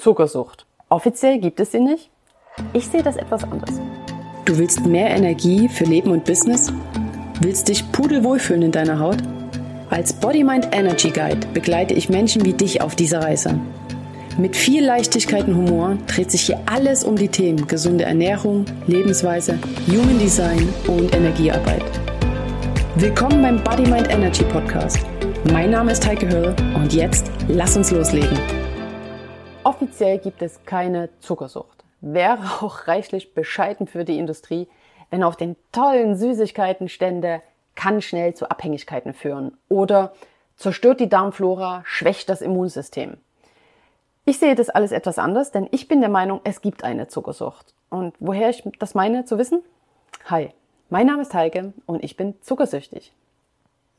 Zuckersucht. Offiziell gibt es sie nicht. Ich sehe das etwas anders. Du willst mehr Energie für Leben und Business? Willst dich pudelwohl fühlen in deiner Haut? Als Body Mind Energy Guide begleite ich Menschen wie dich auf dieser Reise. Mit viel Leichtigkeit und Humor dreht sich hier alles um die Themen gesunde Ernährung, Lebensweise, Human Design und Energiearbeit. Willkommen beim Body Mind Energy Podcast. Mein Name ist Heike Höll und jetzt lass uns loslegen. Offiziell gibt es keine Zuckersucht. Wäre auch reichlich bescheiden für die Industrie, denn auf den tollen Süßigkeitenstände kann schnell zu Abhängigkeiten führen oder zerstört die Darmflora, schwächt das Immunsystem. Ich sehe das alles etwas anders, denn ich bin der Meinung, es gibt eine Zuckersucht. Und woher ich das meine zu wissen? Hi, mein Name ist Heike und ich bin zuckersüchtig.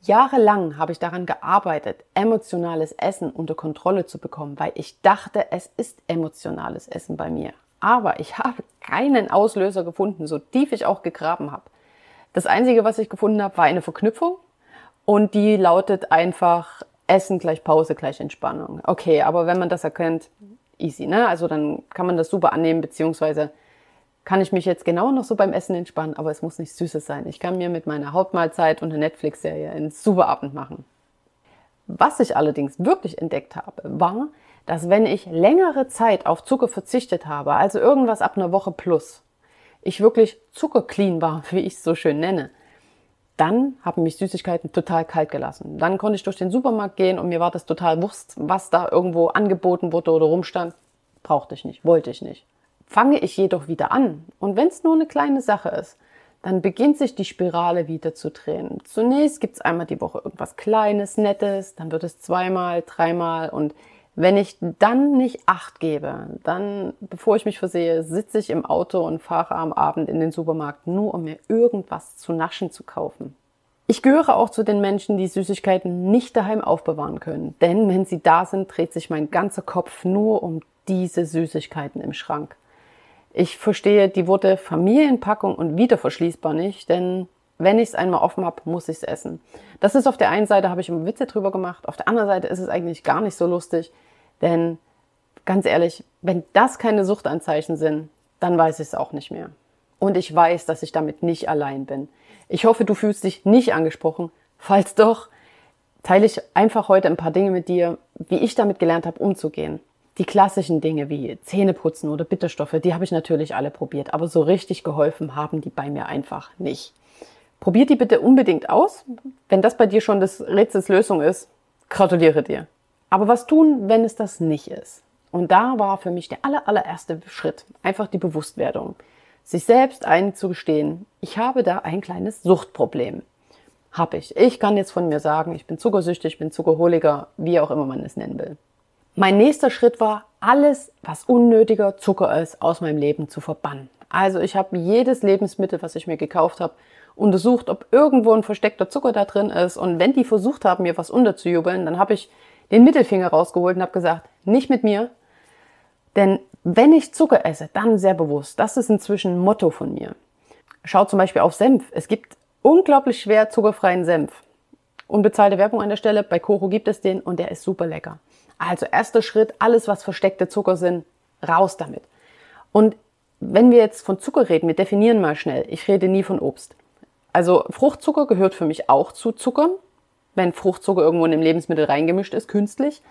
Jahrelang habe ich daran gearbeitet, emotionales Essen unter Kontrolle zu bekommen, weil ich dachte, es ist emotionales Essen bei mir. Aber ich habe keinen Auslöser gefunden, so tief ich auch gegraben habe. Das Einzige, was ich gefunden habe, war eine Verknüpfung und die lautet einfach Essen gleich Pause gleich Entspannung. Okay, aber wenn man das erkennt, easy, ne? Also dann kann man das super annehmen, beziehungsweise kann ich mich jetzt genau noch so beim Essen entspannen, aber es muss nicht Süßes sein. Ich kann mir mit meiner Hauptmahlzeit und der Netflix-Serie einen super Abend machen. Was ich allerdings wirklich entdeckt habe, war, dass wenn ich längere Zeit auf Zucker verzichtet habe, also irgendwas ab einer Woche plus, ich wirklich zuckerclean war, wie ich es so schön nenne, dann haben mich Süßigkeiten total kalt gelassen. Dann konnte ich durch den Supermarkt gehen und mir war das total Wurst, was da irgendwo angeboten wurde oder rumstand. Brauchte ich nicht, wollte ich nicht. Fange ich jedoch wieder an und wenn es nur eine kleine Sache ist, dann beginnt sich die Spirale wieder zu drehen. Zunächst gibt es einmal die Woche irgendwas Kleines, Nettes, dann wird es zweimal, dreimal und wenn ich dann nicht Acht gebe, dann, bevor ich mich versehe, sitze ich im Auto und fahre am Abend in den Supermarkt, nur um mir irgendwas zu naschen zu kaufen. Ich gehöre auch zu den Menschen, die Süßigkeiten nicht daheim aufbewahren können, denn wenn sie da sind, dreht sich mein ganzer Kopf nur um diese Süßigkeiten im Schrank. Ich verstehe die Worte Familienpackung und wiederverschließbar nicht, denn wenn ich es einmal offen habe, muss ich es essen. Das ist auf der einen Seite, habe ich immer Witze drüber gemacht, auf der anderen Seite ist es eigentlich gar nicht so lustig, denn ganz ehrlich, wenn das keine Suchtanzeichen sind, dann weiß ich es auch nicht mehr. Und ich weiß, dass ich damit nicht allein bin. Ich hoffe, du fühlst dich nicht angesprochen. Falls doch, teile ich einfach heute ein paar Dinge mit dir, wie ich damit gelernt habe, umzugehen. Die klassischen Dinge wie Zähneputzen oder Bitterstoffe, die habe ich natürlich alle probiert, aber so richtig geholfen haben die bei mir einfach nicht. Probier die bitte unbedingt aus. Wenn das bei dir schon das Rätsels Lösung ist, gratuliere dir. Aber was tun, wenn es das nicht ist? Und da war für mich der aller, allererste Schritt einfach die Bewusstwerdung. Sich selbst einzugestehen, ich habe da ein kleines Suchtproblem. Hab ich. Ich kann jetzt von mir sagen, ich bin zuckersüchtig, ich bin Zuckerholiker, wie auch immer man es nennen will. Mein nächster Schritt war, alles, was unnötiger Zucker ist, aus meinem Leben zu verbannen. Also ich habe jedes Lebensmittel, was ich mir gekauft habe, untersucht, ob irgendwo ein versteckter Zucker da drin ist. Und wenn die versucht haben, mir was unterzujubeln, dann habe ich den Mittelfinger rausgeholt und habe gesagt, nicht mit mir. Denn wenn ich Zucker esse, dann sehr bewusst. Das ist inzwischen ein Motto von mir. Schau zum Beispiel auf Senf. Es gibt unglaublich schwer zuckerfreien Senf. Unbezahlte Werbung an der Stelle. Bei Koro gibt es den und der ist super lecker. Also erster Schritt, alles was versteckte Zucker sind, raus damit. Und wenn wir jetzt von Zucker reden, wir definieren mal schnell. Ich rede nie von Obst. Also Fruchtzucker gehört für mich auch zu Zuckern, wenn Fruchtzucker irgendwo in dem Lebensmittel reingemischt ist, künstlich.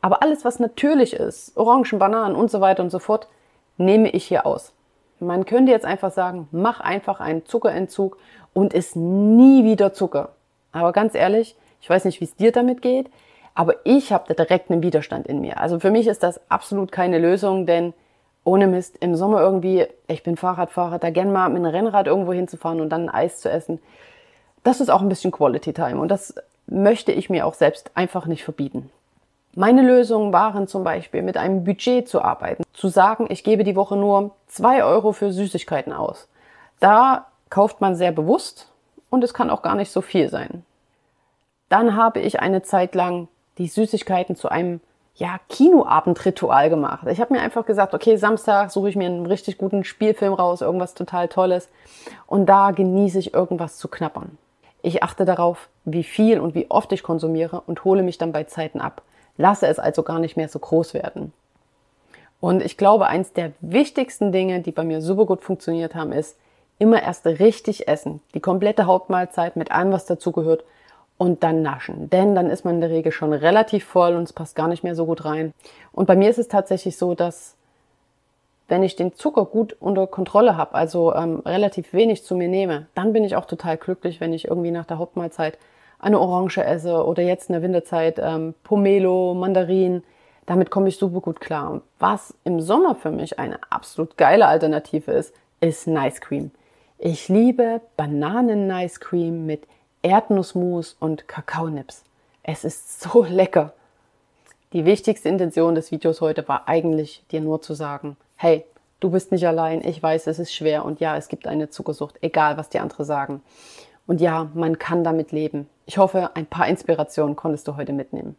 Aber alles, was natürlich ist, Orangen, Bananen und so weiter und so fort, nehme ich hier aus. Man könnte jetzt einfach sagen, mach einfach einen Zuckerentzug und isst nie wieder Zucker. Aber ganz ehrlich, ich weiß nicht, wie es dir damit geht. Aber ich habe da direkt einen Widerstand in mir. Also für mich ist das absolut keine Lösung, denn ohne Mist, im Sommer irgendwie, ich bin Fahrradfahrer, da gern mal mit einem Rennrad irgendwo hinzufahren und dann ein Eis zu essen, das ist auch ein bisschen Quality Time und das möchte ich mir auch selbst einfach nicht verbieten. Meine Lösungen waren zum Beispiel mit einem Budget zu arbeiten, zu sagen, ich gebe die Woche nur zwei Euro für Süßigkeiten aus. Da kauft man sehr bewusst und es kann auch gar nicht so viel sein. Dann habe ich eine Zeit lang die Süßigkeiten zu einem ja, Kinoabendritual gemacht. Ich habe mir einfach gesagt, okay, Samstag suche ich mir einen richtig guten Spielfilm raus, irgendwas total Tolles und da genieße ich irgendwas zu knappern. Ich achte darauf, wie viel und wie oft ich konsumiere und hole mich dann bei Zeiten ab. Lasse es also gar nicht mehr so groß werden. Und ich glaube, eins der wichtigsten Dinge, die bei mir super gut funktioniert haben, ist immer erst richtig essen. Die komplette Hauptmahlzeit mit allem, was dazugehört und dann naschen. Denn dann ist man in der Regel schon relativ voll und es passt gar nicht mehr so gut rein. Und bei mir ist es tatsächlich so, dass wenn ich den Zucker gut unter Kontrolle habe, also ähm, relativ wenig zu mir nehme, dann bin ich auch total glücklich, wenn ich irgendwie nach der Hauptmahlzeit eine Orange esse oder jetzt in der Winterzeit ähm, Pomelo, Mandarin. Damit komme ich super gut klar. Und was im Sommer für mich eine absolut geile Alternative ist, ist Nice Cream. Ich liebe Bananen-Nice Cream mit Erdnussmus und Kakaonips. Es ist so lecker. Die wichtigste Intention des Videos heute war eigentlich, dir nur zu sagen, hey, du bist nicht allein, ich weiß, es ist schwer und ja, es gibt eine Zuckersucht, egal was die anderen sagen. Und ja, man kann damit leben. Ich hoffe, ein paar Inspirationen konntest du heute mitnehmen.